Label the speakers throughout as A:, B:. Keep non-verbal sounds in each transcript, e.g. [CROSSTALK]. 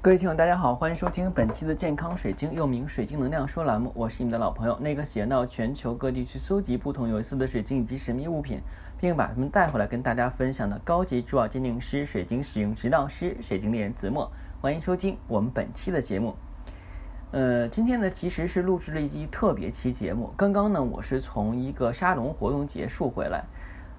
A: 各位听众，大家好，欢迎收听本期的健康水晶，又名水晶能量说栏目。我是你们的老朋友，那个喜欢到全球各地去搜集不同有意思的水晶以及神秘物品，并把它们带回来跟大家分享的高级珠宝鉴定师、水晶使用指导师、水晶猎人子墨。欢迎收听我们本期的节目。呃，今天呢其实是录制了一期特别期节目。刚刚呢我是从一个沙龙活动结束回来，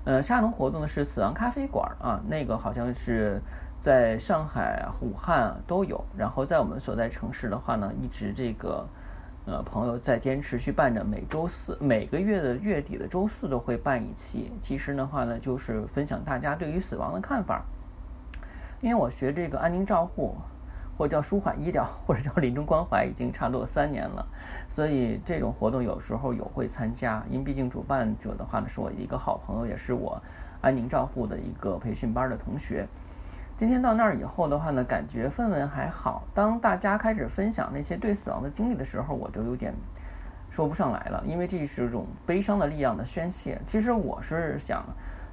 A: 呃，沙龙活动呢是死亡咖啡馆啊，那个好像是。在上海、武汉都有，然后在我们所在城市的话呢，一直这个呃朋友在坚持去办着，每周四每个月的月底的周四都会办一期。其实的话呢，就是分享大家对于死亡的看法。因为我学这个安宁照护，或者叫舒缓医疗，或者叫临终关怀，已经差不多三年了，所以这种活动有时候有会参加。因为毕竟主办者的话呢，是我一个好朋友，也是我安宁照护的一个培训班的同学。今天到那儿以后的话呢，感觉氛围还好。当大家开始分享那些对死亡的经历的时候，我就有点说不上来了，因为这是一种悲伤的力量的宣泄。其实我是想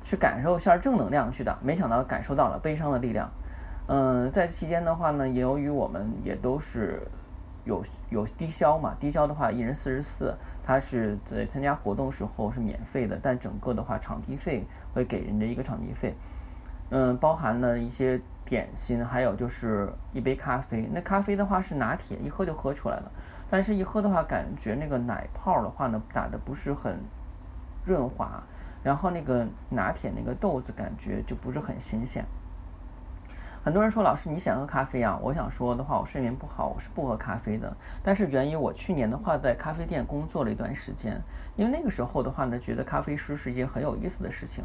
A: 去感受一下正能量去的，没想到感受到了悲伤的力量。嗯，在期间的话呢，由于我们也都是有有低消嘛，低消的话一人四十四，他是在参加活动时候是免费的，但整个的话场地费会给人家一个场地费。嗯，包含了一些点心，还有就是一杯咖啡。那咖啡的话是拿铁，一喝就喝出来了。但是，一喝的话，感觉那个奶泡的话呢，打的不是很润滑。然后，那个拿铁那个豆子感觉就不是很新鲜。很多人说，老师你想喝咖啡啊？我想说的话，我睡眠不好，我是不喝咖啡的。但是，源于我去年的话，在咖啡店工作了一段时间，因为那个时候的话呢，觉得咖啡师是一件很有意思的事情。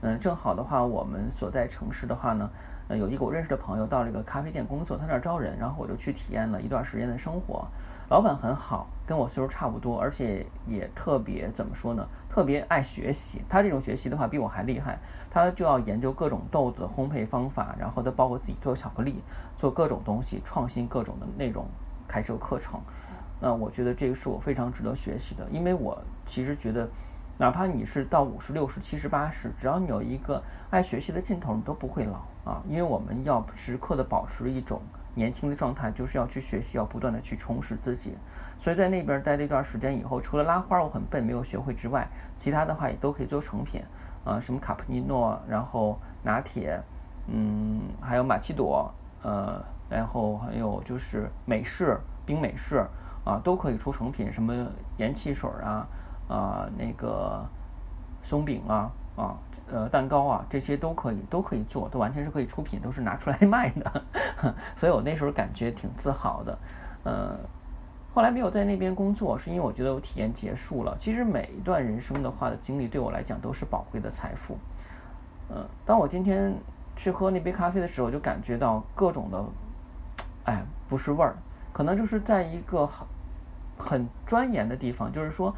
A: 嗯，正好的话，我们所在城市的话呢，呃，有一个我认识的朋友到了一个咖啡店工作，他那儿招人，然后我就去体验了一段时间的生活。老板很好，跟我岁数差不多，而且也特别怎么说呢？特别爱学习。他这种学习的话比我还厉害，他就要研究各种豆子烘焙方法，然后再包括自己做巧克力，做各种东西，创新各种的内容，开设课程。那我觉得这个是我非常值得学习的，因为我其实觉得。哪怕你是到五十六十七十八十，只要你有一个爱学习的劲头，你都不会老啊！因为我们要时刻的保持一种年轻的状态，就是要去学习，要不断的去充实自己。所以在那边待了一段时间以后，除了拉花我很笨没有学会之外，其他的话也都可以做成品啊，什么卡布尼诺，然后拿铁，嗯，还有玛奇朵，呃，然后还有就是美式冰美式啊，都可以出成品，什么盐汽水啊。啊，那个松饼啊，啊，呃，蛋糕啊，这些都可以，都可以做，都完全是可以出品，都是拿出来 [LAUGHS] 卖的。[LAUGHS] 所以我那时候感觉挺自豪的。呃，后来没有在那边工作，是因为我觉得我体验结束了。其实每一段人生的话的经历，对我来讲都是宝贵的财富。嗯，当我今天去喝那杯咖啡的时候，就感觉到各种的，哎，不是味儿，可能就是在一个很很钻研的地方，就是说。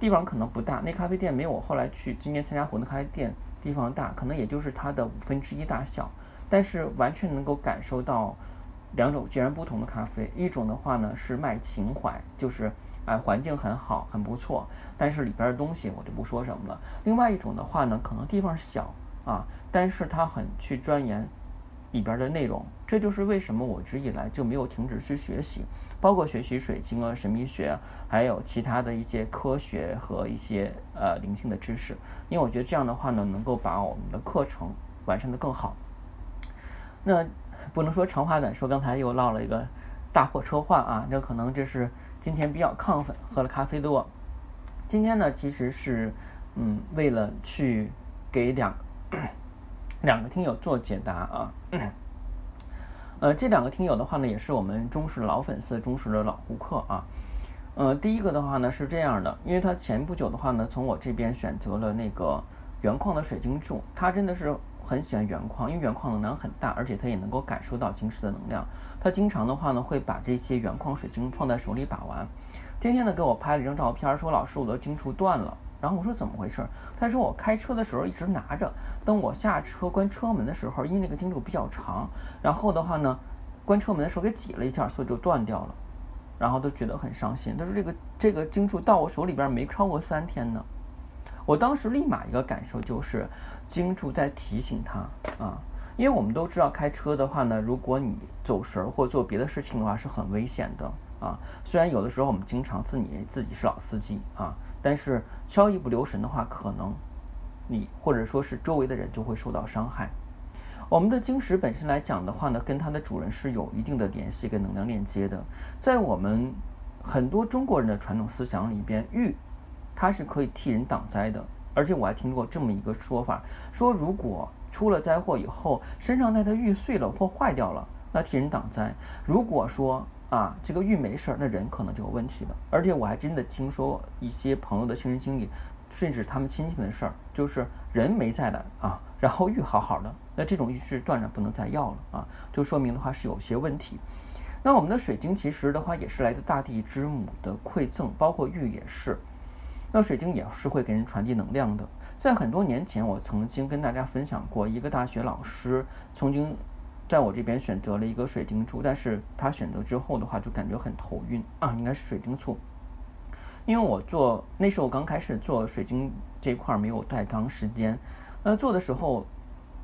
A: 地方可能不大，那咖啡店没有我后来去今年参加活动咖啡店地方大，可能也就是它的五分之一大小，但是完全能够感受到两种截然不同的咖啡。一种的话呢是卖情怀，就是哎环境很好很不错，但是里边的东西我就不说什么了。另外一种的话呢，可能地方小啊，但是它很去钻研。里边的内容，这就是为什么我直以来就没有停止去学习，包括学习水晶啊、神秘学，还有其他的一些科学和一些呃灵性的知识，因为我觉得这样的话呢，能够把我们的课程完善的更好。那不能说长话短说，刚才又唠了一个大货车话啊，那可能这是今天比较亢奋，喝了咖啡多。今天呢，其实是嗯，为了去给两。两个听友做解答啊，呃，这两个听友的话呢，也是我们忠实老粉丝、忠实的老顾客啊。呃，第一个的话呢是这样的，因为他前不久的话呢，从我这边选择了那个原矿的水晶柱，他真的是很喜欢原矿，因为原矿能量很大，而且他也能够感受到晶石的能量。他经常的话呢，会把这些原矿水晶放在手里把玩。今天呢，给我拍了一张照片，说老师，我的晶柱断了。然后我说怎么回事？他说我开车的时候一直拿着，等我下车关车门的时候，因为那个金柱比较长，然后的话呢，关车门的时候给挤了一下，所以就断掉了，然后都觉得很伤心。他说这个这个金柱到我手里边没超过三天呢，我当时立马一个感受就是，金柱在提醒他啊，因为我们都知道开车的话呢，如果你走神儿或做别的事情的话，是很危险的啊。虽然有的时候我们经常自己自己是老司机啊，但是稍一不留神的话，可能你或者说是周围的人就会受到伤害。我们的晶石本身来讲的话呢，跟它的主人是有一定的联系跟能量链接的。在我们很多中国人的传统思想里边，玉它是可以替人挡灾的。而且我还听过这么一个说法，说如果出了灾祸以后，身上带的玉碎了或坏掉了，那替人挡灾；如果说啊这个玉没事儿，那人可能就有问题了。而且我还真的听说一些朋友的亲身经历，甚至他们亲戚的事儿，就是人没在了啊，然后玉好好的。那这种玉是断然不能再要了啊，就说明的话是有些问题。那我们的水晶其实的话也是来自大地之母的馈赠，包括玉也是。那水晶也是会给人传递能量的。在很多年前，我曾经跟大家分享过，一个大学老师曾经在我这边选择了一个水晶柱，但是他选择之后的话就感觉很头晕啊，应该是水晶醋。因为我做那时候刚开始做水晶这块儿没有太长时间，呃，做的时候。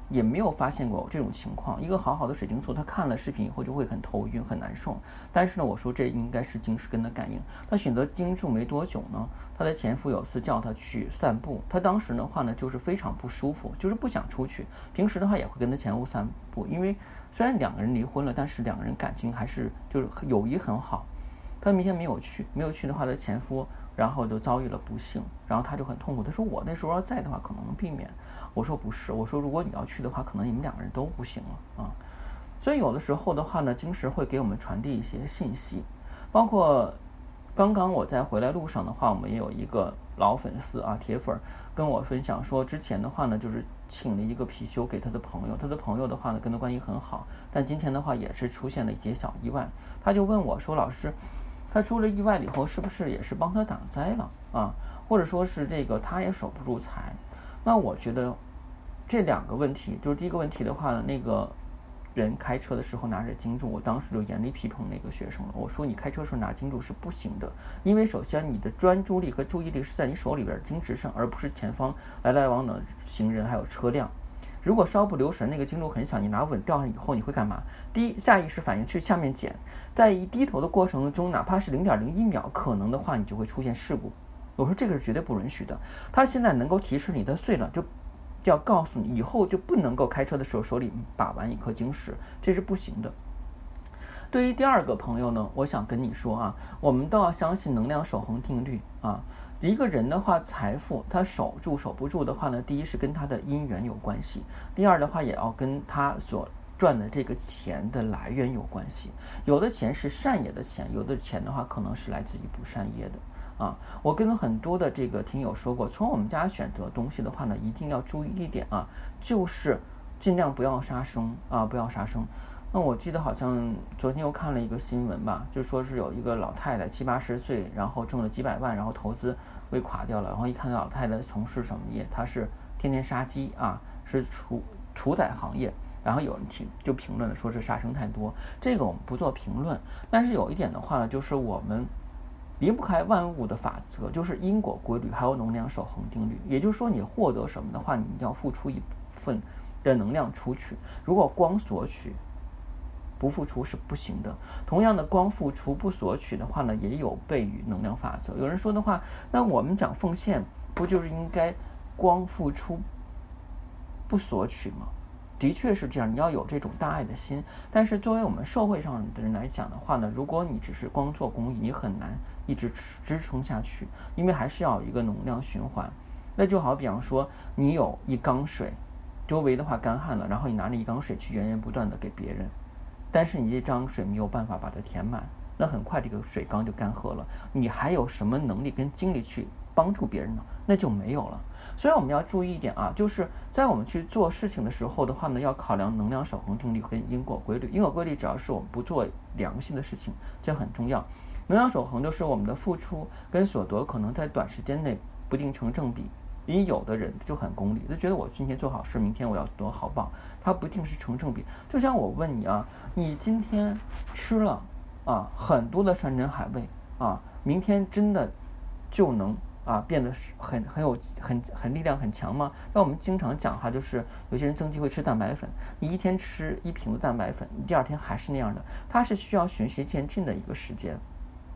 A: 也没有发现过这种情况。一个好好的水晶簇，他看了视频以后就会很头晕、很难受。但是呢，我说这应该是晶石根的感应。他选择晶柱没多久呢，他的前夫有次叫他去散步，他当时的话呢就是非常不舒服，就是不想出去。平时的话也会跟他前夫散步，因为虽然两个人离婚了，但是两个人感情还是就是友谊很好。他明天没有去，没有去的话，他前夫然后就遭遇了不幸，然后他就很痛苦。他说我那时候要在的话，可能能避免。我说不是，我说如果你要去的话，可能你们两个人都不行了啊。所以有的时候的话呢，晶石会给我们传递一些信息，包括刚刚我在回来路上的话，我们也有一个老粉丝啊，铁粉跟我分享说，之前的话呢，就是请了一个貔貅给他的朋友，他的朋友的话呢，跟他关系很好，但今天的话也是出现了一些小意外，他就问我说，老师，他出了意外了以后，是不是也是帮他挡灾了啊？或者说是这个他也守不住财？那我觉得这两个问题，就是第一个问题的话呢，那个人开车的时候拿着金柱，我当时就严厉批评那个学生了。我说你开车时候拿金柱是不行的，因为首先你的专注力和注意力是在你手里边金值上，而不是前方来来往往的行人还有车辆。如果稍不留神，那个金柱很小，你拿稳掉上以后，你会干嘛？第一，下意识反应去下面捡，在一低头的过程中，哪怕是零点零一秒，可能的话你就会出现事故。我说这个是绝对不允许的。他现在能够提示你的碎了，就要告诉你以后就不能够开车的时候手里把玩一颗晶石，这是不行的。对于第二个朋友呢，我想跟你说啊，我们都要相信能量守恒定律啊。一个人的话，财富他守住守不住的话呢，第一是跟他的姻缘有关系，第二的话也要跟他所赚的这个钱的来源有关系。有的钱是善业的钱，有的钱的话可能是来自于不善业的。啊，我跟很多的这个听友说过，从我们家选择东西的话呢，一定要注意一点啊，就是尽量不要杀生啊，不要杀生。那我记得好像昨天又看了一个新闻吧，就说是有一个老太太七八十岁，然后挣了几百万，然后投资被垮掉了，然后一看老太太从事什么业，她是天天杀鸡啊，是屠屠宰行业，然后有人评就评论了，说是杀生太多，这个我们不做评论，但是有一点的话呢，就是我们。离不开万物的法则，就是因果规律，还有能量守恒定律。也就是说，你获得什么的话，你一定要付出一部分的能量出去。如果光索取，不付出是不行的。同样的，光付出不索取的话呢，也有悖于能量法则。有人说的话，那我们讲奉献，不就是应该光付出不索取吗？的确是这样，你要有这种大爱的心。但是作为我们社会上的人来讲的话呢，如果你只是光做公益，你很难。一直支撑下去，因为还是要有一个能量循环。那就好比方说，你有一缸水，周围的话干旱了，然后你拿着一缸水去源源不断的给别人，但是你这张水没有办法把它填满，那很快这个水缸就干涸了。你还有什么能力跟精力去帮助别人呢？那就没有了。所以我们要注意一点啊，就是在我们去做事情的时候的话呢，要考量能量守恒定律跟因果规律。因果规律只要是我们不做良心的事情，这很重要。能量守恒就是我们的付出跟所得可能在短时间内不定成正比，因为有的人就很功利，就觉得我今天做好事，明天我要得好报，它不一定是成正比。就像我问你啊，你今天吃了啊很多的山珍海味啊，明天真的就能啊变得很很有很很力量很强吗？那我们经常讲哈，就是有些人增肌会吃蛋白粉，你一天吃一瓶的蛋白粉，你第二天还是那样的，它是需要循序渐进的一个时间。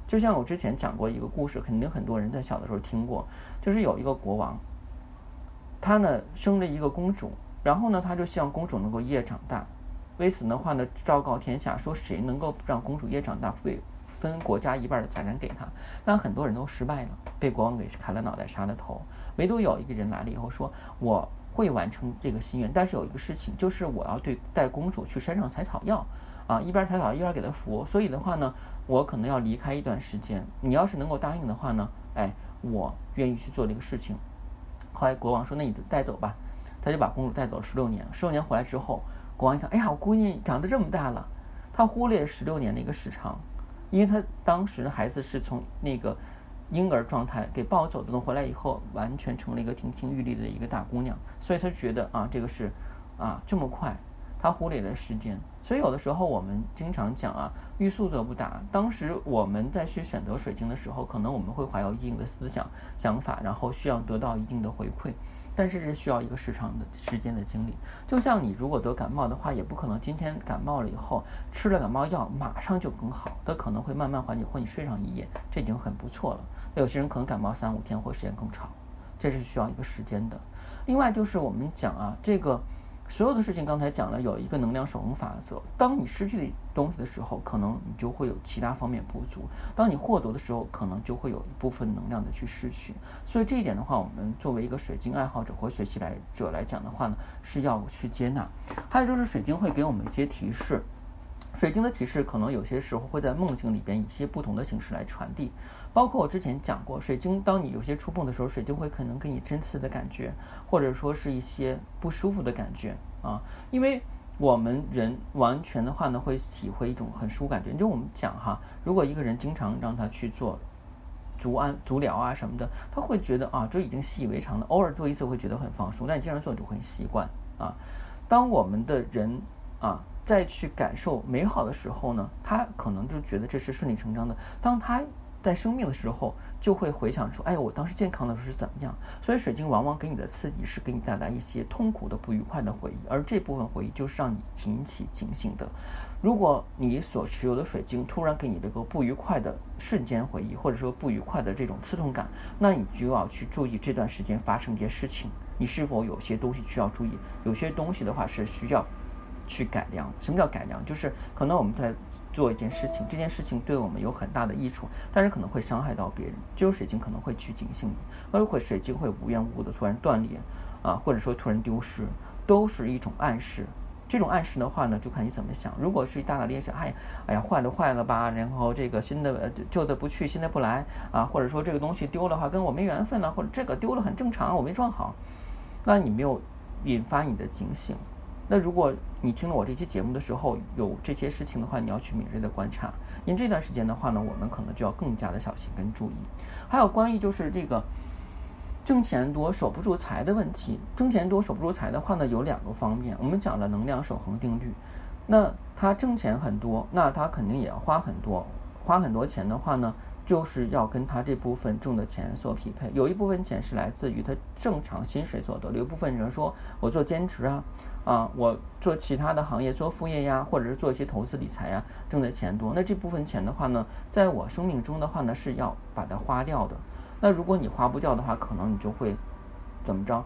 A: 就像我之前讲过一个故事，肯定很多人在小的时候听过，就是有一个国王，他呢生了一个公主，然后呢他就希望公主能够一夜长大，为此的话呢昭告天下说谁能够让公主一夜长大，会分国家一半的财产给他。但很多人都失败了，被国王给砍了脑袋，杀了头。唯独有一个人来了以后说，我会完成这个心愿，但是有一个事情，就是我要对带公主去山上采草药。啊，一边采草一边给他服，所以的话呢，我可能要离开一段时间。你要是能够答应的话呢，哎，我愿意去做这个事情。后来国王说：“那你带走吧。”他就把公主带走了十六年。十六年回来之后，国王一看，哎呀，我闺女长得这么大了。他忽略十六年的一个时长，因为他当时的孩子是从那个婴儿状态给抱走的，回来以后完全成了一个亭亭玉立的一个大姑娘，所以他觉得啊，这个是啊这么快。他忽略了时间，所以有的时候我们经常讲啊，欲速则不达。当时我们在去选择水晶的时候，可能我们会怀有一定的思想想法，然后需要得到一定的回馈，但是是需要一个时长的时间的经历。就像你如果得感冒的话，也不可能今天感冒了以后吃了感冒药马上就更好，它可能会慢慢缓解，或你睡上一夜，这已经很不错了。有些人可能感冒三五天或时间更长，这是需要一个时间的。另外就是我们讲啊，这个。所有的事情刚才讲了，有一个能量守恒法则。当你失去的东西的时候，可能你就会有其他方面不足；当你获得的时候，可能就会有一部分能量的去失去。所以这一点的话，我们作为一个水晶爱好者或学习来者来讲的话呢，是要去接纳。还有就是水晶会给我们一些提示。水晶的提示可能有些时候会在梦境里边以一些不同的形式来传递，包括我之前讲过，水晶当你有些触碰的时候，水晶会可能给你针刺的感觉，或者说是一些不舒服的感觉啊，因为我们人完全的话呢会体会一种很舒服感觉。就我们讲哈，如果一个人经常让他去做足安足疗啊什么的，他会觉得啊这已经习以为常了，偶尔做一次会觉得很放松，但你经常做就会习惯啊。当我们的人啊。再去感受美好的时候呢，他可能就觉得这是顺理成章的。当他在生病的时候，就会回想出，哎，我当时健康的时候是怎么样。所以水晶往往给你的刺激是给你带来一些痛苦的、不愉快的回忆，而这部分回忆就是让你引起警醒的。如果你所持有的水晶突然给你这个不愉快的瞬间回忆，或者说不愉快的这种刺痛感，那你就要去注意这段时间发生一些事情，你是否有些东西需要注意？有些东西的话是需要。去改良，什么叫改良？就是可能我们在做一件事情，这件事情对我们有很大的益处，但是可能会伤害到别人。只有水晶可能会去警醒你，而会水晶会无缘无故的突然断裂，啊，或者说突然丢失，都是一种暗示。这种暗示的话呢，就看你怎么想。如果是一大大咧咧，哎，哎呀，坏了坏了吧，然后这个新的旧的不去，新的不来啊，或者说这个东西丢了话跟我没缘分了，或者这个丢了很正常，我没装好，那你没有引发你的警醒。那如果你听了我这期节目的时候有这些事情的话，你要去敏锐的观察。因这段时间的话呢，我们可能就要更加的小心跟注意。还有关于就是这个挣钱多守不住财的问题，挣钱多守不住财的话呢，有两个方面。我们讲了能量守恒定律，那他挣钱很多，那他肯定也要花很多，花很多钱的话呢。就是要跟他这部分挣的钱所匹配，有一部分钱是来自于他正常薪水所得，有一部分人说我做兼职啊，啊，我做其他的行业做副业呀，或者是做一些投资理财呀，挣的钱多。那这部分钱的话呢，在我生命中的话呢，是要把它花掉的。那如果你花不掉的话，可能你就会怎么着？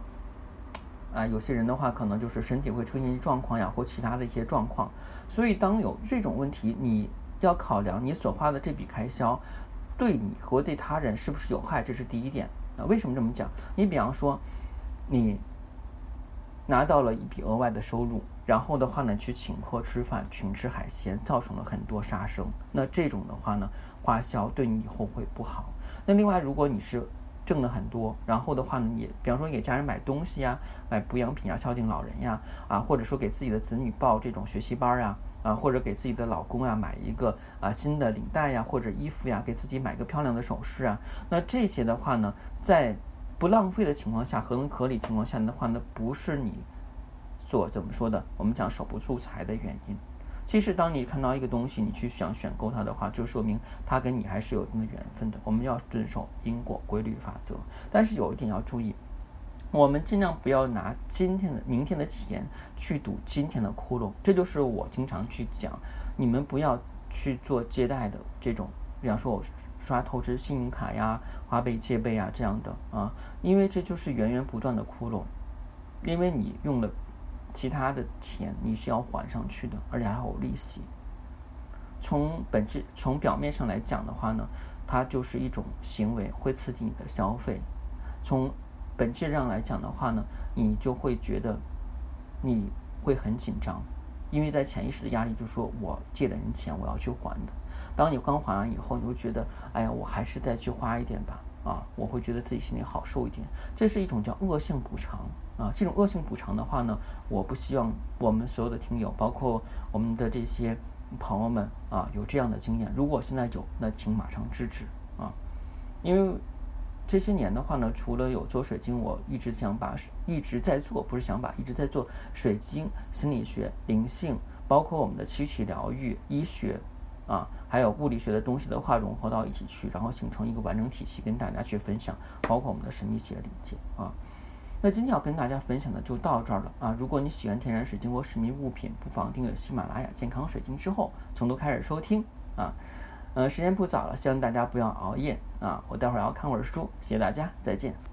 A: 啊，有些人的话可能就是身体会出现状况呀，或其他的一些状况。所以当有这种问题，你要考量你所花的这笔开销。对你和对他人是不是有害？这是第一点啊。为什么这么讲？你比方说，你拿到了一笔额外的收入，然后的话呢，去请客吃饭，群吃海鲜，造成了很多杀生。那这种的话呢，花销对你以后会不好。那另外，如果你是挣了很多，然后的话呢，你比方说给家人买东西呀，买补养品呀，孝敬老人呀，啊，或者说给自己的子女报这种学习班呀。啊，或者给自己的老公啊买一个啊新的领带呀，或者衣服呀，给自己买个漂亮的首饰啊。那这些的话呢，在不浪费的情况下，合情合理情况下的话呢，不是你所怎么说的，我们讲守不住财的原因。其实当你看到一个东西，你去想选购它的话，就说明它跟你还是有一定的缘分的。我们要遵守因果规律法则，但是有一点要注意，我们尽量不要拿今天的、明天的钱去赌今天的窟窿。这就是我经常去讲，你们不要去做借贷的这种，比方说我刷透支信用卡呀、花呗借呗啊这样的啊，因为这就是源源不断的窟窿，因为你用了。其他的钱你是要还上去的，而且还有利息。从本质、从表面上来讲的话呢，它就是一种行为，会刺激你的消费。从本质上来讲的话呢，你就会觉得你会很紧张，因为在潜意识的压力就是说我借了人钱，我要去还的。当你刚还完以后，你会觉得，哎呀，我还是再去花一点吧。啊，我会觉得自己心里好受一点，这是一种叫恶性补偿啊。这种恶性补偿的话呢，我不希望我们所有的听友，包括我们的这些朋友们啊，有这样的经验。如果现在有，那请马上制止啊。因为这些年的话呢，除了有做水晶，我一直想把一直在做，不是想把一直在做水晶、心理学、灵性，包括我们的躯体疗愈、医学。啊，还有物理学的东西的话融合到一起去，然后形成一个完整体系跟大家去分享，包括我们的神秘学理解啊。那今天要跟大家分享的就到这儿了啊。如果你喜欢天然水晶或神秘物品，不妨订阅喜马拉雅健康水晶之后从头开始收听啊。呃，时间不早了，希望大家不要熬夜啊。我待会儿要看会儿书，谢谢大家，再见。